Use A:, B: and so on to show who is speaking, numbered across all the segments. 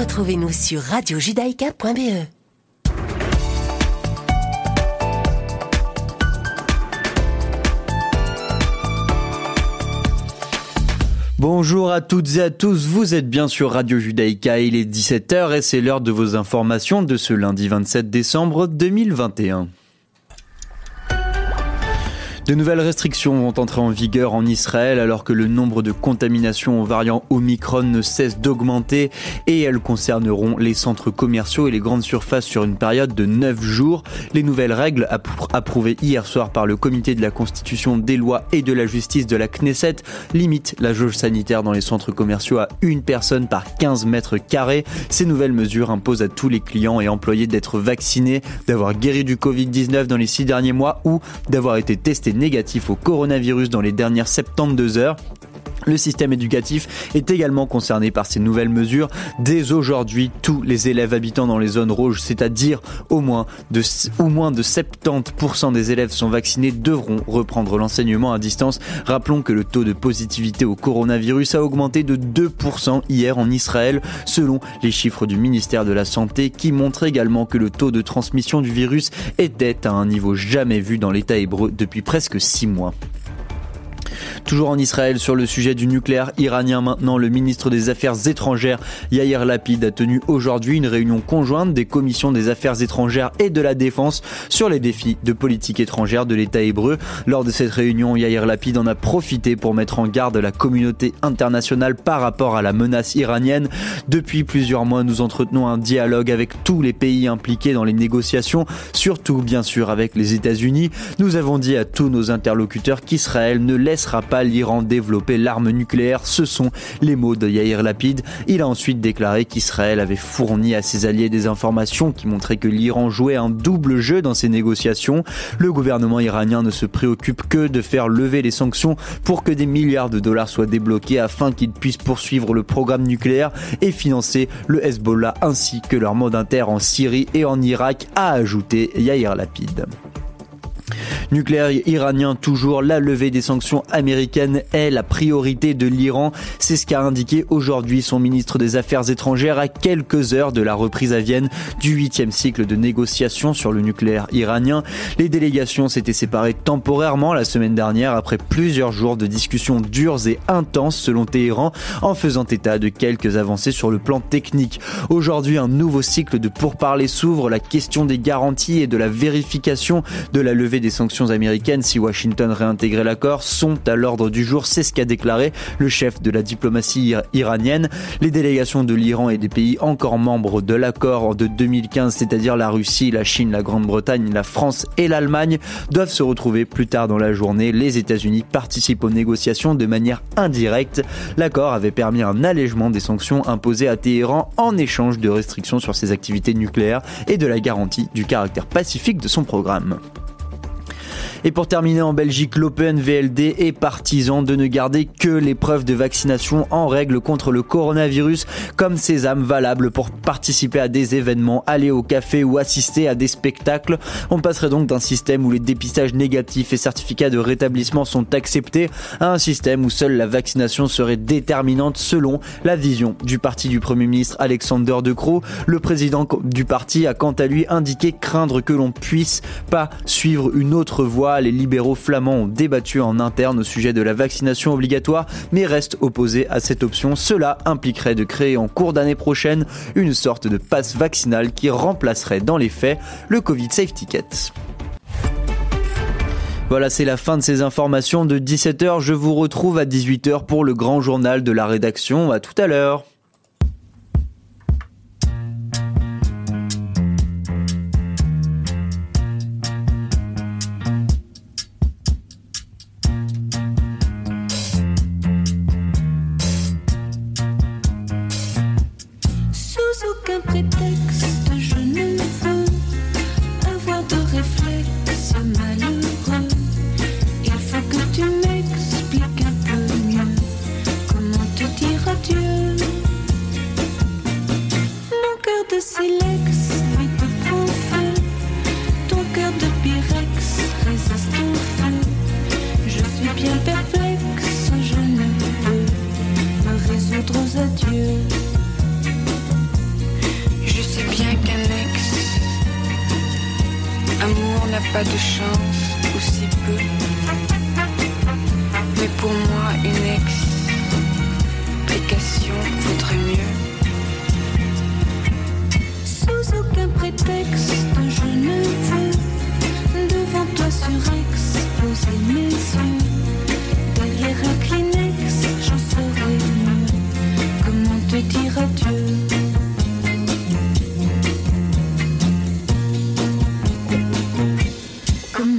A: Retrouvez-nous sur radiojudaïka.be.
B: Bonjour à toutes et à tous, vous êtes bien sur Radio Judaïka, il est 17h et c'est l'heure de vos informations de ce lundi 27 décembre 2021. De nouvelles restrictions vont entrer en vigueur en Israël alors que le nombre de contaminations au variant Omicron ne cesse d'augmenter et elles concerneront les centres commerciaux et les grandes surfaces sur une période de 9 jours. Les nouvelles règles approuvées hier soir par le comité de la constitution des lois et de la justice de la Knesset limitent la jauge sanitaire dans les centres commerciaux à une personne par 15 mètres carrés. Ces nouvelles mesures imposent à tous les clients et employés d'être vaccinés, d'avoir guéri du Covid-19 dans les six derniers mois ou d'avoir été testés négatif au coronavirus dans les dernières 72 heures. Le système éducatif est également concerné par ces nouvelles mesures. Dès aujourd'hui, tous les élèves habitant dans les zones rouges, c'est-à-dire au moins de, au moins de 70% des élèves sont vaccinés, devront reprendre l'enseignement à distance. Rappelons que le taux de positivité au coronavirus a augmenté de 2% hier en Israël, selon les chiffres du ministère de la Santé, qui montrent également que le taux de transmission du virus était à un niveau jamais vu dans l'État hébreu depuis presque 6 mois. Toujours en Israël, sur le sujet du nucléaire iranien maintenant, le ministre des Affaires étrangères Yair Lapid a tenu aujourd'hui une réunion conjointe des commissions des Affaires étrangères et de la Défense sur les défis de politique étrangère de l'État hébreu. Lors de cette réunion, Yair Lapid en a profité pour mettre en garde la communauté internationale par rapport à la menace iranienne. Depuis plusieurs mois, nous entretenons un dialogue avec tous les pays impliqués dans les négociations, surtout bien sûr avec les États-Unis. Nous avons dit à tous nos interlocuteurs qu'Israël ne laissera pas l'Iran développer l'arme nucléaire. Ce sont les mots de Yair Lapid. Il a ensuite déclaré qu'Israël avait fourni à ses alliés des informations qui montraient que l'Iran jouait un double jeu dans ses négociations. Le gouvernement iranien ne se préoccupe que de faire lever les sanctions pour que des milliards de dollars soient débloqués afin qu'ils puissent poursuivre le programme nucléaire et financer le Hezbollah ainsi que leur inter en Syrie et en Irak, a ajouté Yair Lapid. Nucléaire iranien toujours, la levée des sanctions américaines est la priorité de l'Iran. C'est ce qu'a indiqué aujourd'hui son ministre des Affaires étrangères à quelques heures de la reprise à Vienne du huitième cycle de négociations sur le nucléaire iranien. Les délégations s'étaient séparées temporairement la semaine dernière après plusieurs jours de discussions dures et intenses selon Téhéran en faisant état de quelques avancées sur le plan technique. Aujourd'hui, un nouveau cycle de pourparlers s'ouvre. La question des garanties et de la vérification de la levée des sanctions américaines si Washington réintégrait l'accord sont à l'ordre du jour. C'est ce qu'a déclaré le chef de la diplomatie iranienne. Les délégations de l'Iran et des pays encore membres de l'accord de 2015, c'est-à-dire la Russie, la Chine, la Grande-Bretagne, la France et l'Allemagne, doivent se retrouver plus tard dans la journée. Les États-Unis participent aux négociations de manière indirecte. L'accord avait permis un allègement des sanctions imposées à Téhéran en échange de restrictions sur ses activités nucléaires et de la garantie du caractère pacifique de son programme. Et pour terminer en Belgique, l'Open VLD est partisan de ne garder que les preuves de vaccination en règle contre le coronavirus comme sésame valable pour participer à des événements, aller au café ou assister à des spectacles. On passerait donc d'un système où les dépistages négatifs et certificats de rétablissement sont acceptés à un système où seule la vaccination serait déterminante selon la vision du parti du Premier ministre Alexander De Croo. Le président du parti a quant à lui indiqué craindre que l'on puisse pas suivre une autre voie les libéraux flamands ont débattu en interne au sujet de la vaccination obligatoire, mais restent opposés à cette option. Cela impliquerait de créer en cours d'année prochaine une sorte de passe vaccinal qui remplacerait dans les faits le Covid Safe Ticket. Voilà, c'est la fin de ces informations de 17h. Je vous retrouve à 18h pour le grand journal de la rédaction. À tout à l'heure.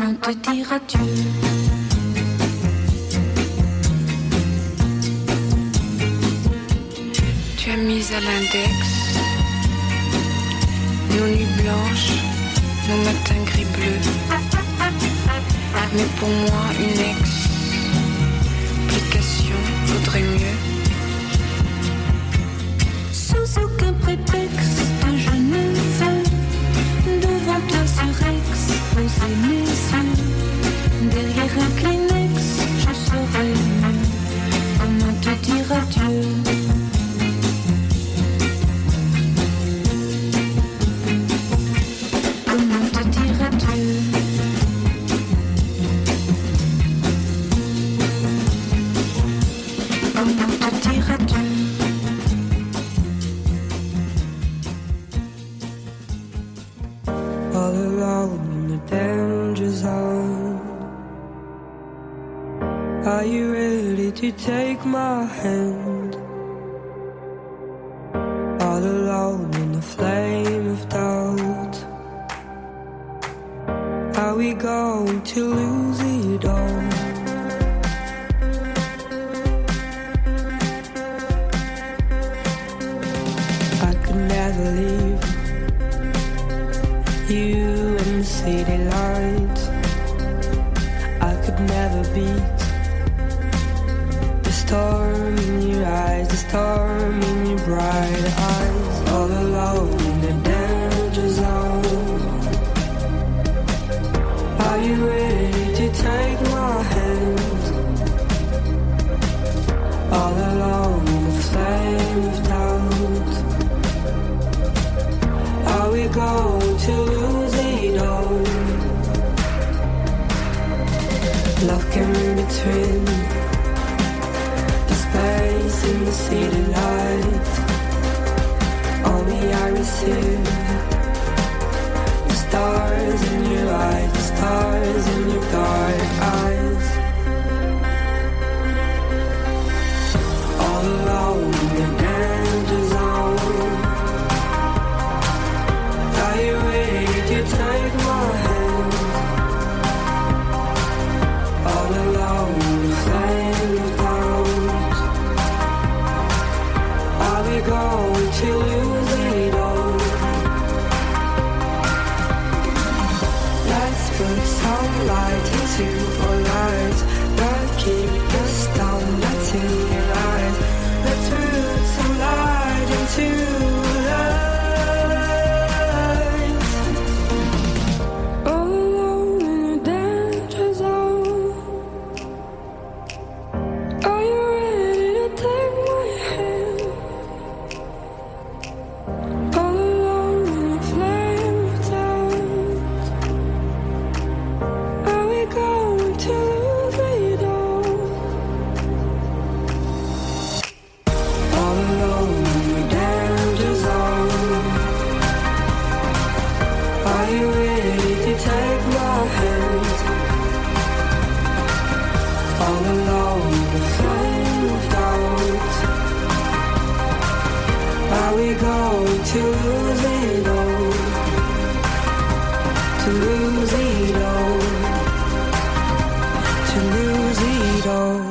C: Comment te dire adieu
D: Tu as mis à l'index nos nuits blanches, nos matins gris-bleus. Mais pour moi, une explication vaudrait mieux.
E: go to losing all. Lock in between the space in the city light. Only I receive the stars in your light, the stars in your dark eyes. All alone. To lose it all. To lose it all.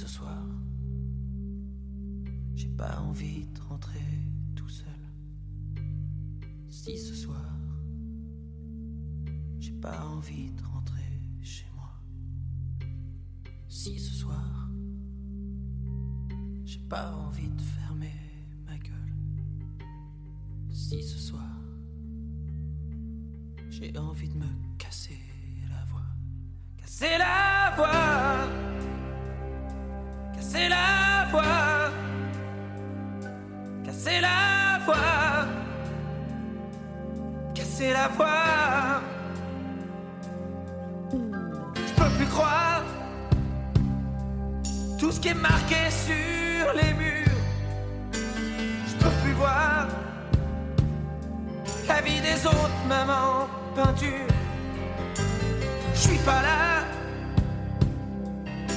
F: Ce soir, j'ai pas envie de rentrer tout seul. Si ce soir, j'ai pas envie de rentrer chez moi. Si ce soir, j'ai pas envie de fermer ma gueule. Si ce soir, j'ai envie de me casser la voix. Casser la voix. Casser la voix. Je peux plus croire tout ce qui est marqué sur les murs. Je peux plus voir la vie des autres, même en peinture. Je suis pas là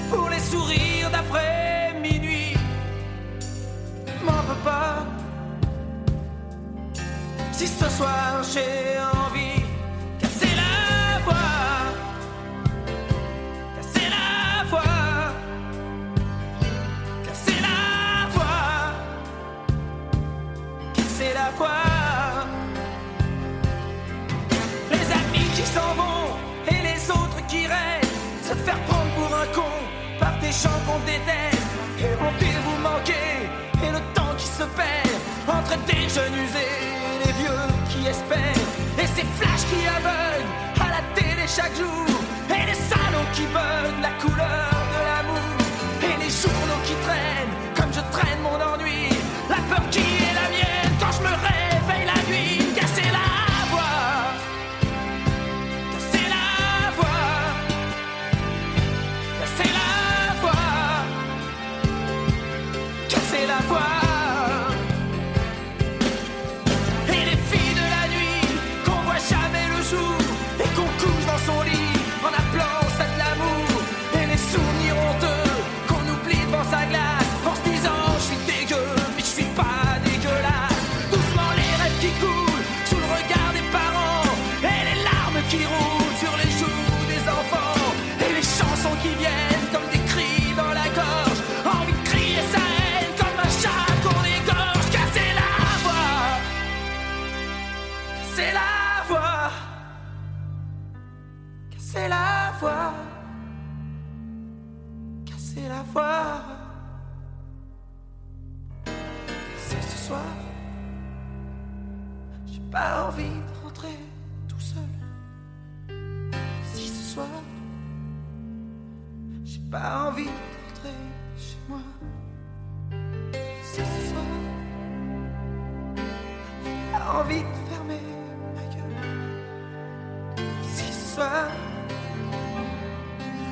F: pour les sourires d'après minuit. M'en veux pas. Si ce soir j'ai envie, casser la voix, casser la voix, casser la voix, casser la voix. Les amis qui s'en vont et les autres qui restent, se faire prendre pour un con par des gens qu'on déteste. Et vous manquer et le temps qui se perd entre des jeunes usés et les vieux qui espèrent. Et ces flashs qui aveuglent à la télé chaque jour et les salons qui veulent la couleur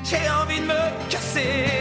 F: j'ai envie de me casser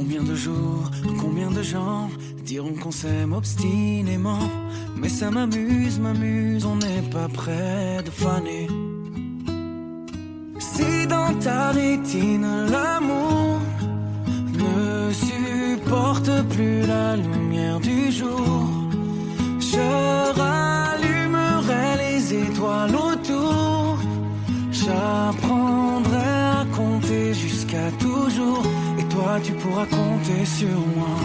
G: Combien de jours, combien de gens diront qu'on s'aime obstinément? Mais ça m'amuse, m'amuse, on n'est pas près de faner. Si dans ta rétine l'amour ne supporte plus la lumière du jour, je rallumerai les étoiles autour. J'apprendrai à compter jusqu'à toujours. Tu pourras compter sur moi.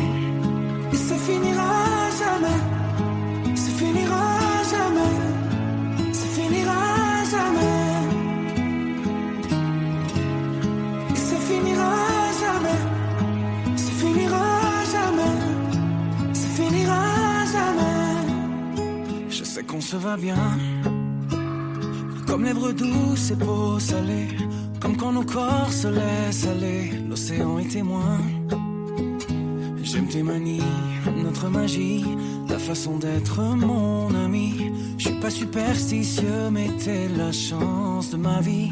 G: Et ça finira jamais. Ça finira jamais. Ça finira jamais. Et ça finira jamais. Ça finira jamais. Ça finira jamais. Je sais qu'on se va bien. Comme lèvres douces et peau salée. Comme quand nos corps se laissent aller. L'océan est témoin. J'aime tes manies, notre magie, ta façon d'être mon ami. Je suis pas superstitieux, mais t'es la chance de ma vie.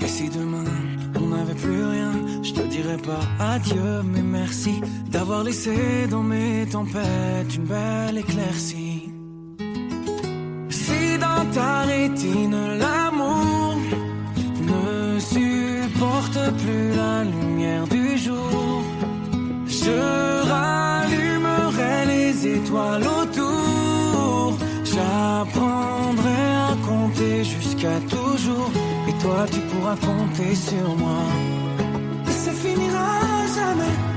G: Et si demain on n'avait plus rien, je te dirais pas adieu, mais merci d'avoir laissé dans mes tempêtes une belle éclaircie. Si dans ta rétine l'amour étoiles. J'apprendrai à compter jusqu'à toujours. Et toi, tu pourras compter sur moi. Et ça finira jamais.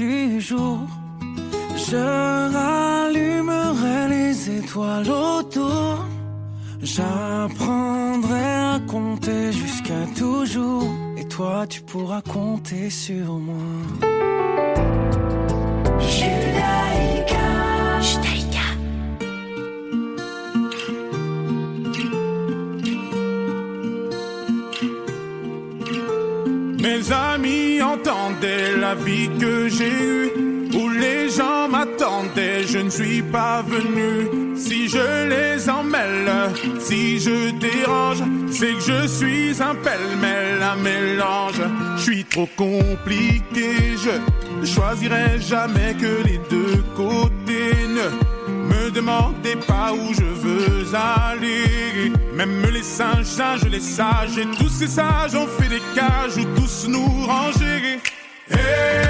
G: Du jour, je rallumerai les étoiles autour. J'apprendrai à compter jusqu'à toujours. Et toi, tu pourras compter sur moi.
A: Judaïka.
H: La vie que j'ai eue, où les gens m'attendaient, je ne suis pas venu. Si je les emmêle, si je dérange, c'est que je suis un pêle-mêle, un mélange. Je suis trop compliqué, je choisirai jamais que les deux côtés. Ne me demandez pas où je veux aller. Même les singes, singes, les sages, et tous ces sages ont fait des cages où tous nous ranger.
I: Hey!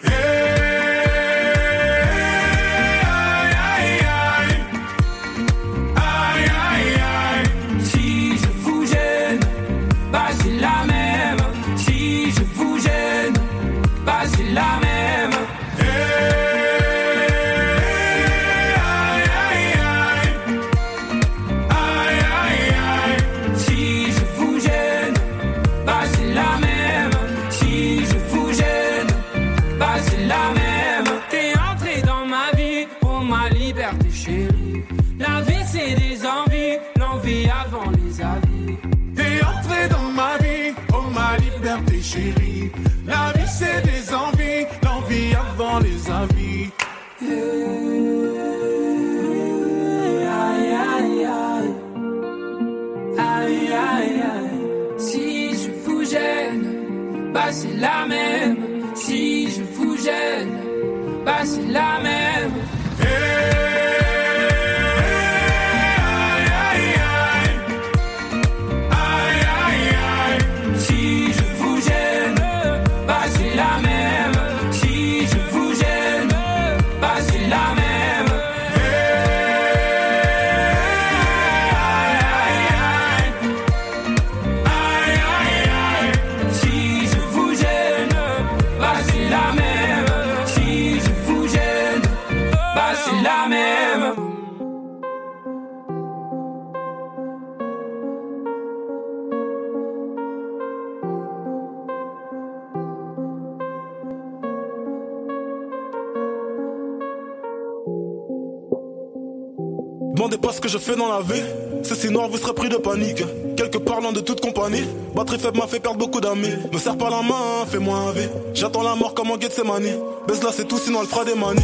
I: Hey, La vie c'est des envies, l'envie avant les avis. Aïe aïe aïe, aïe aïe aïe. Si je vous gêne, bah c'est la même. Si je vous gêne, bah c'est la même.
J: Fais dans la vie. C'est si noir, vous serez pris de panique. Quelques parlant de toute compagnie. Batterie faible m'a fait perdre beaucoup d'amis. Me serre pas la main, fais-moi un V. J'attends la mort comme en Gethsemane. Baisse là, c'est tout, sinon elle fera des manies.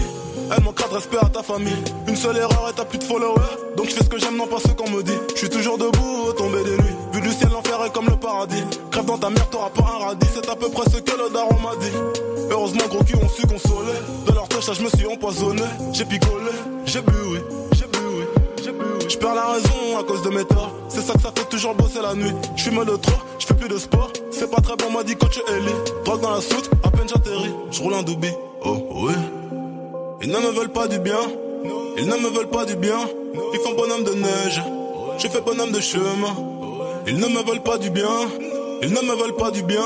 J: Elle manquera de respect à ta famille. Une seule erreur et t'as plus de followers. Donc je fais ce que j'aime, non pas ce qu'on me dit. Je suis toujours debout, tombé des nuits. Vu du ciel, l'enfer est comme le paradis. Crève dans ta mère, t'auras pas un radis. C'est à peu près ce que le daron m'a dit. Heureusement, gros cul ont su consoler. De leur touche, je me suis empoisonné. J'ai picolé, j'ai bu. Je perds la raison à cause de mes torts. C'est ça que ça fait toujours bosser la nuit. Je suis de trop, je fais plus de sport. C'est pas très bon, m'a dit coach Ellie. Drogue dans la soute, à peine j'atterris. Je roule un doubi. Oh, oui. Ils ne me veulent pas du bien. Ils ne me veulent pas du bien. Ils font bonhomme de neige. Je fais bonhomme de chemin. Ils ne me veulent pas du bien. Ils ne me veulent pas du bien.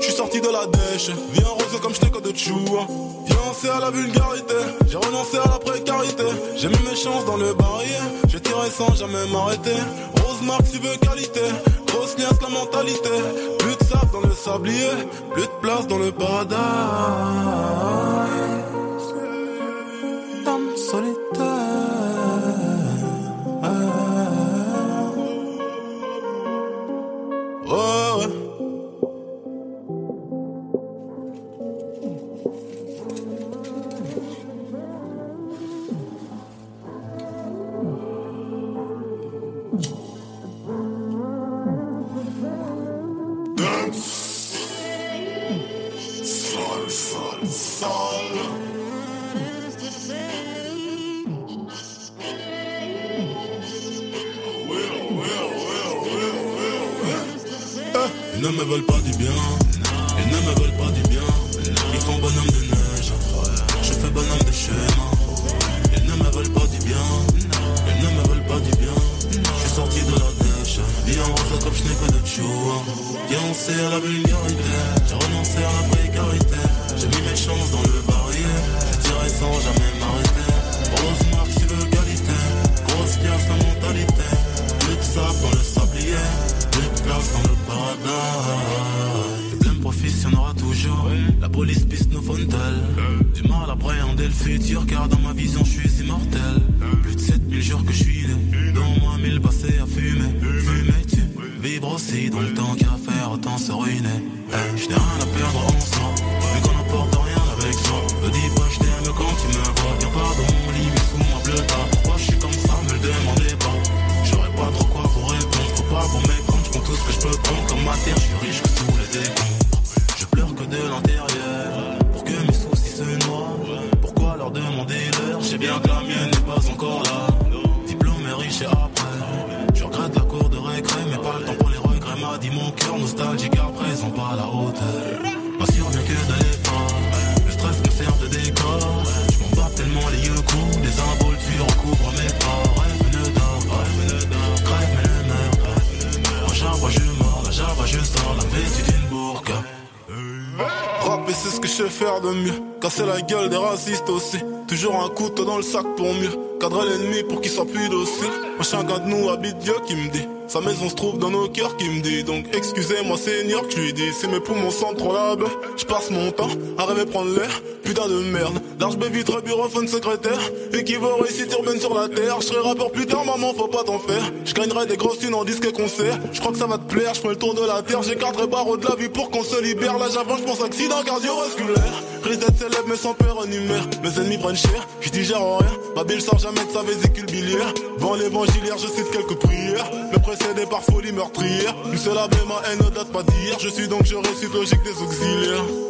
J: Je suis sorti de la dèche. Viens rose comme je n'ai que de chou. Viens lancer à la vulgarité. J'ai renoncé à la précarité. J'ai mis mes chances dans le barrière. J'ai tiré sans jamais m'arrêter. Rose marque, tu veux qualité. Grosse liasse, la mentalité. Plus de sable dans le sablier. Plus de place dans le paradis. Casser la gueule des racistes aussi. Toujours un couteau dans le sac pour mieux Cadrer l'ennemi pour qu'il soit plus docile. Moi chacun de nous habite Dieu qui me dit Sa maison se trouve dans nos cœurs qui me dit. Donc excusez-moi Seigneur que lui dis Si mes poumons sont trop labs Je passe mon temps à rêver prendre l'air Putain de merde. Large vitre bureauphone secrétaire Équivaut réussite urbaine sur la terre. Je serai rappeur plus tard maman faut pas t'en faire. Je des grosses thunes en disque et concert. Je crois que ça va te plaire Je le tour de la terre. J'écarterai barreaux de la vie pour qu'on se libère. Là j'avance je pense accident cardiovasculaire Risque d'être célèbre mais sans père numère Mes ennemis prennent cher Je digère rien. Babil sort jamais de sa vésicule biliaire. Vent l'évangilière je cite quelques prières. Me précédé par folie meurtrière. Une seule ma haine ne date pas d'hier. Je suis donc je récite logique des auxiliaires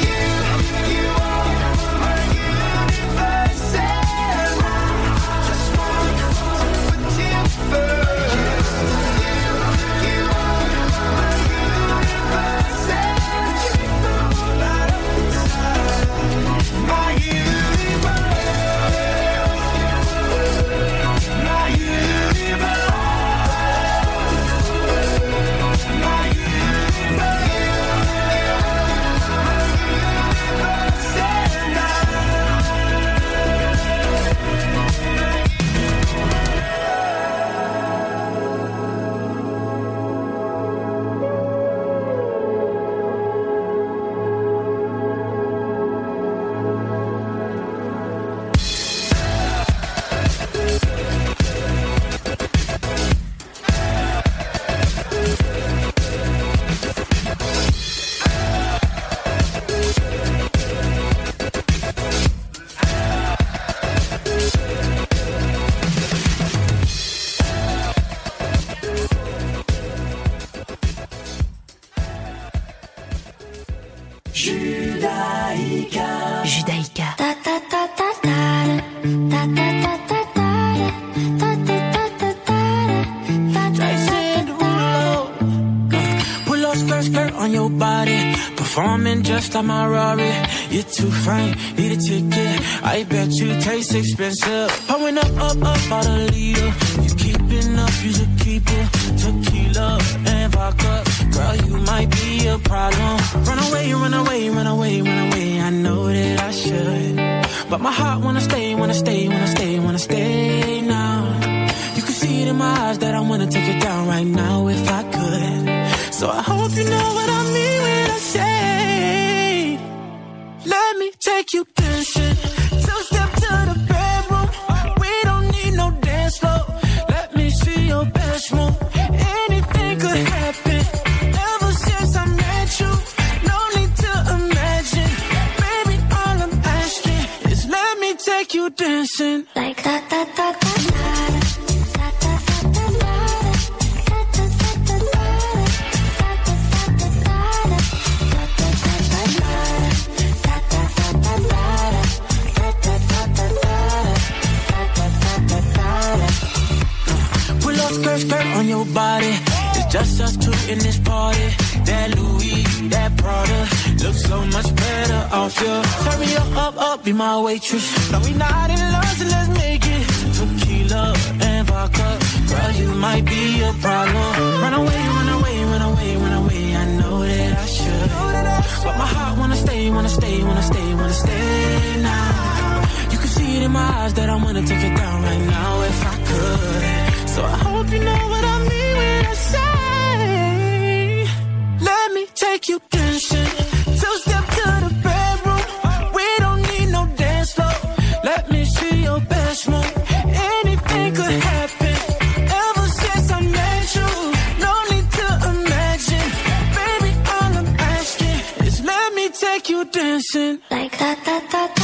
K: too fine, need a ticket. I bet you taste expensive. Pulling up, up, up out a leader. You keeping up, you should keep it. Tequila and vodka, girl, you might be a problem. Run away, run away, run away, run away. I know that I should, but my heart wanna stay, wanna stay, wanna stay, wanna stay now. You can see it in my eyes that I wanna take it down right now if I could. So I hope you know what. make you dance it. stay, wanna stay, wanna stay now. You can see it in my eyes that I wanna take it down right now if I could. So I hope you know what I mean when I say, let me take you dancing. ta ta ta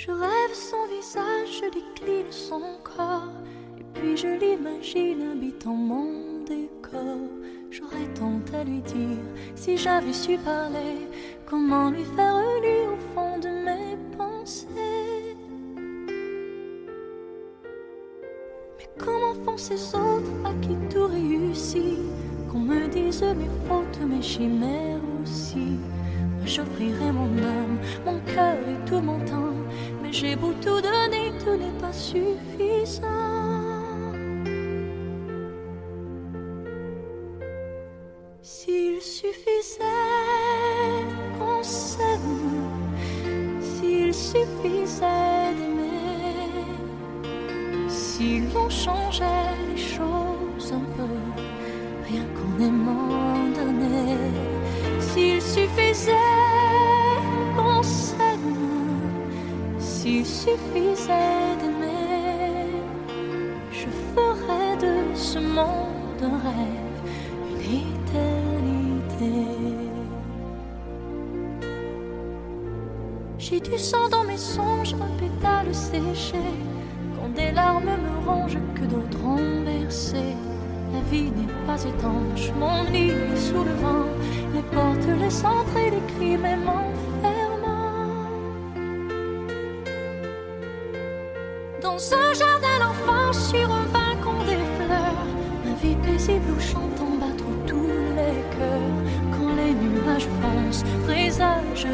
L: Je rêve son visage, je décline son corps, et puis je l'imagine habitant mon décor. J'aurais tant à lui dire si j'avais su parler, comment lui faire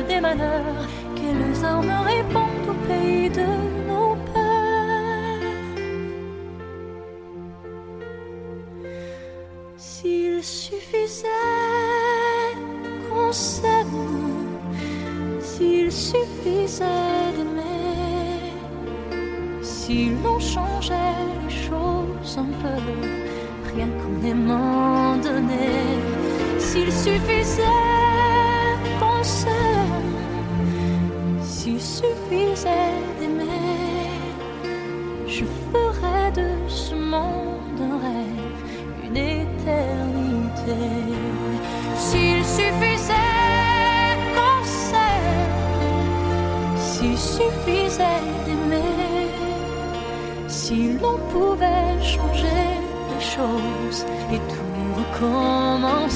L: des manœuvres, quelles armes répondent au pays de nos peurs. S'il suffisait qu'on s'aime, s'il suffisait d'aimer, si l'on changeait les choses un peu, rien qu'en aimant donner, s'il suffisait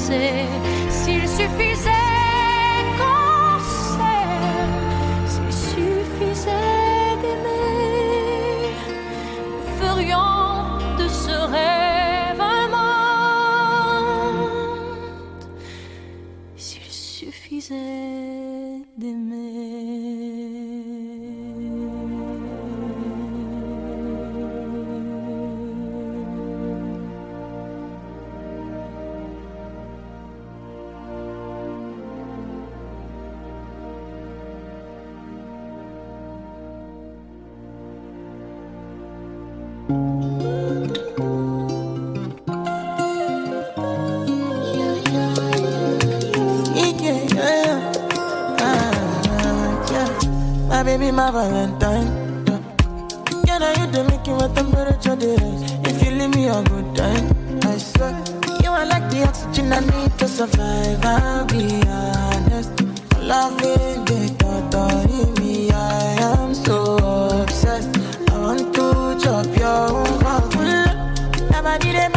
M: say baby, my Valentine. Can I you the making what temperature is? If you leave me a good time, I swear. You are like the oxygen I need to survive. I'll be honest. Loving the thought in me, I am so obsessed. I want to chop your heart. Nobody dey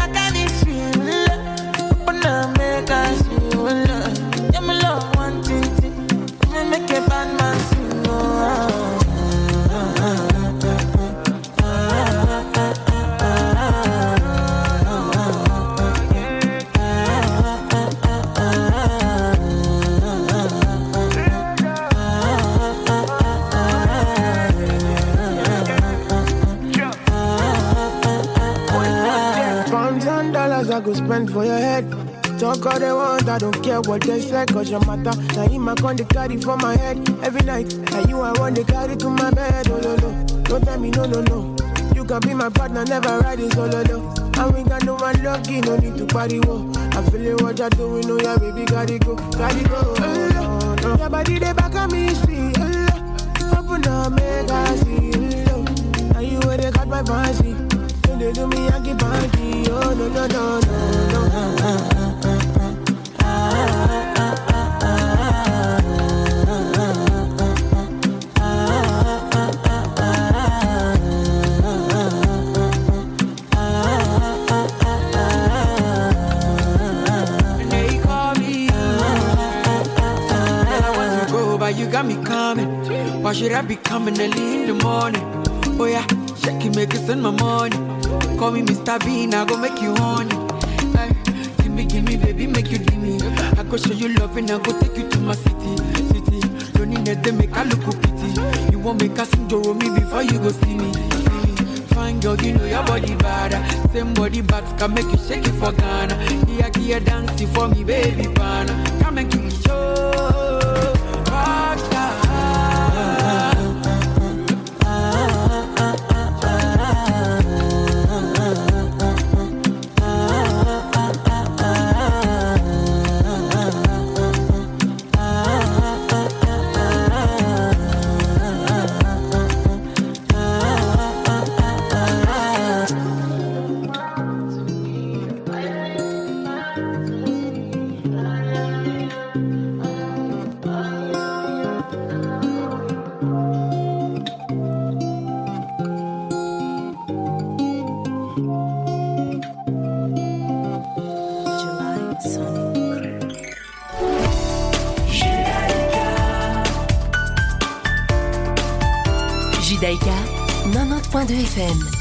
N: spend for your head. Talk all they want, I don't care what they say, cause your matter. Now him I con the carry for my head every night. And you I want to carry to my bed, oh no no. Don't tell me no no no. You can be my partner, never ride it solo no. And we got no one lucky, no need to party wo. I'm feeling what you're doing, oh yeah, baby, gotta go, gotta go. Oh, no. Your body they back on me, see. Oh, open up, make I see. Oh, now you where they got my fancy. They do me, I get panty. Oh no no no no
O: you got me coming. Why should I be coming early in the morning? Oh yeah, shake it, make it send my money. Call me Mr. Bean, I go make you honey. Give me, give me, baby, make you give. I go show you love and I go take you to my city, city. Don't need them, make I look pity. You won't make us sing Joro me before you go see me. Fine girl, you know your body bad. Same body but can make you shake it for Ghana. Here, here, dancing for me, baby, pana. Come and give
P: Antenne.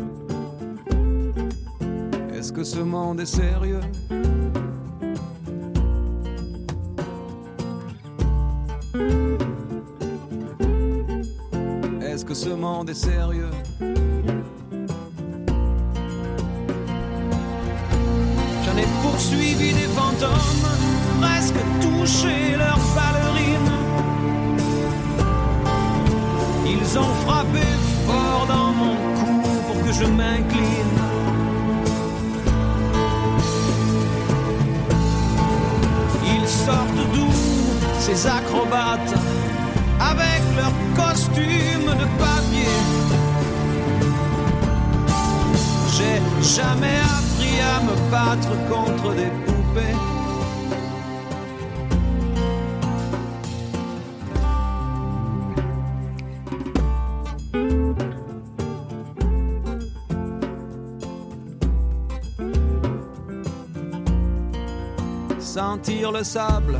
P: Est-ce que ce monde est sérieux Est-ce que ce monde est sérieux J'en ai poursuivi des fantômes, presque touché leurs ballerines. Ils ont frappé ces acrobates avec leurs costumes de papier. J'ai jamais appris à me battre contre des poupées. Sentir le sable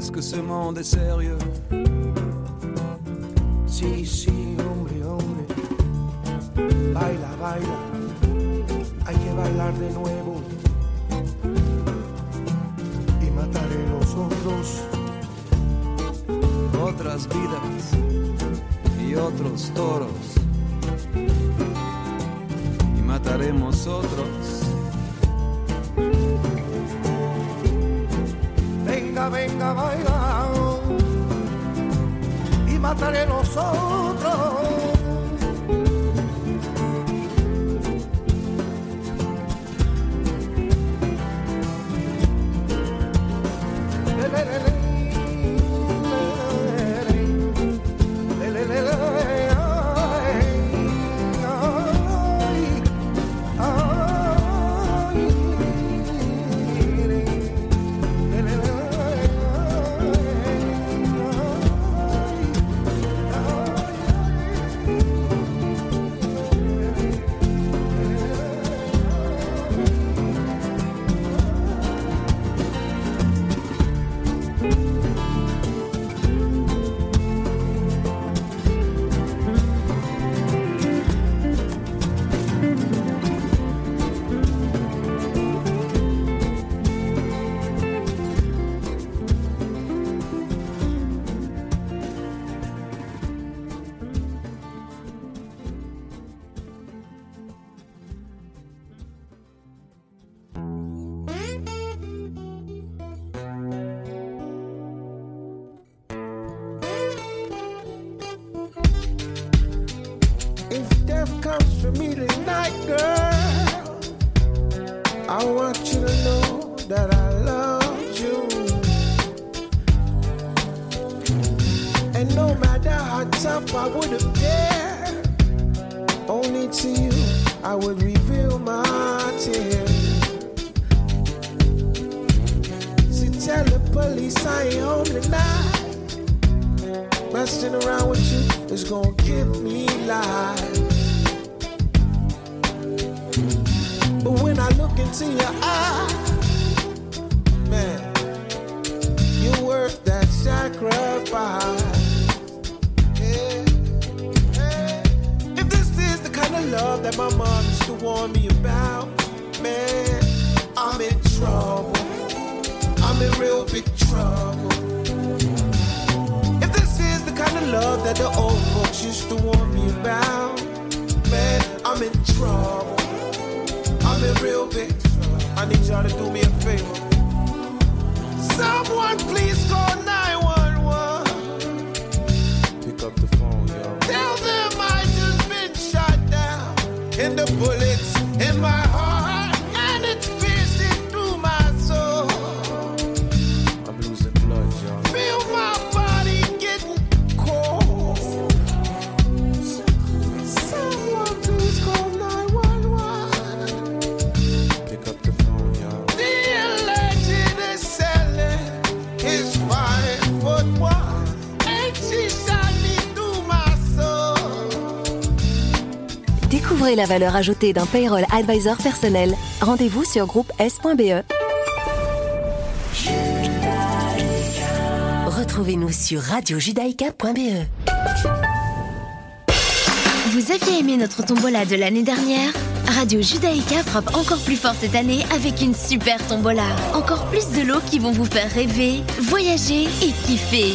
P: Est-ce que ce monde est sérieux
M: Sí, sí, hombre, hombre. Baila, baila. Hay que bailar de nuevo. Y mataré los otros.
P: Otras vidas y otros toros. Y mataremos otros.
M: venga a bailar y mataré nosotros. I want you to know that I love you. And no matter how tough I would appear, only to you I would reveal my tears. See, tell the police I ain't home tonight. Messing around with you is gonna give me life. I look into your eyes, man, you're worth that sacrifice. Yeah. If this is the kind of love that my mom used to warn me about, man, I'm in trouble. I'm in real big trouble. If this is the kind of love that the old folks used to warn me about, man, I'm in trouble. I'm real big. I need y'all to do me a favor. Someone please call 911. Pick up the phone, yo. Tell them I just been shot down. And the bullets in my
A: Découvrez la valeur ajoutée d'un payroll advisor personnel. Rendez-vous sur groupe S.be. Retrouvez-nous sur radiojudaïka.be.
Q: Vous aviez aimé notre tombola de l'année dernière? Radio Judaïka frappe encore plus fort cette année avec une super tombola. Encore plus de lots qui vont vous faire rêver, voyager et kiffer.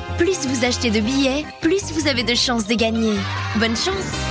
Q: plus vous achetez de billets, plus vous avez de chances de gagner. Bonne chance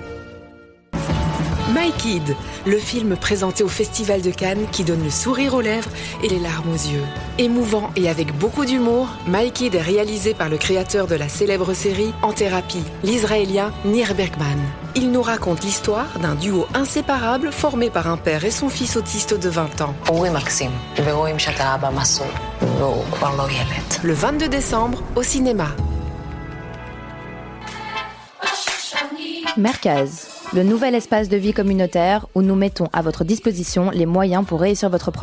R: My Kid, le film présenté au Festival de Cannes qui donne le sourire aux lèvres et les larmes aux yeux. Émouvant et avec beaucoup d'humour, My Kid est réalisé par le créateur de la célèbre série En thérapie, l'Israélien Nir Bergman. Il nous raconte l'histoire d'un duo inséparable formé par un père et son fils autiste de 20 ans. Le 22 décembre, au cinéma.
S: Merkaz le nouvel espace de vie communautaire où nous mettons à votre disposition les moyens pour réussir votre projet.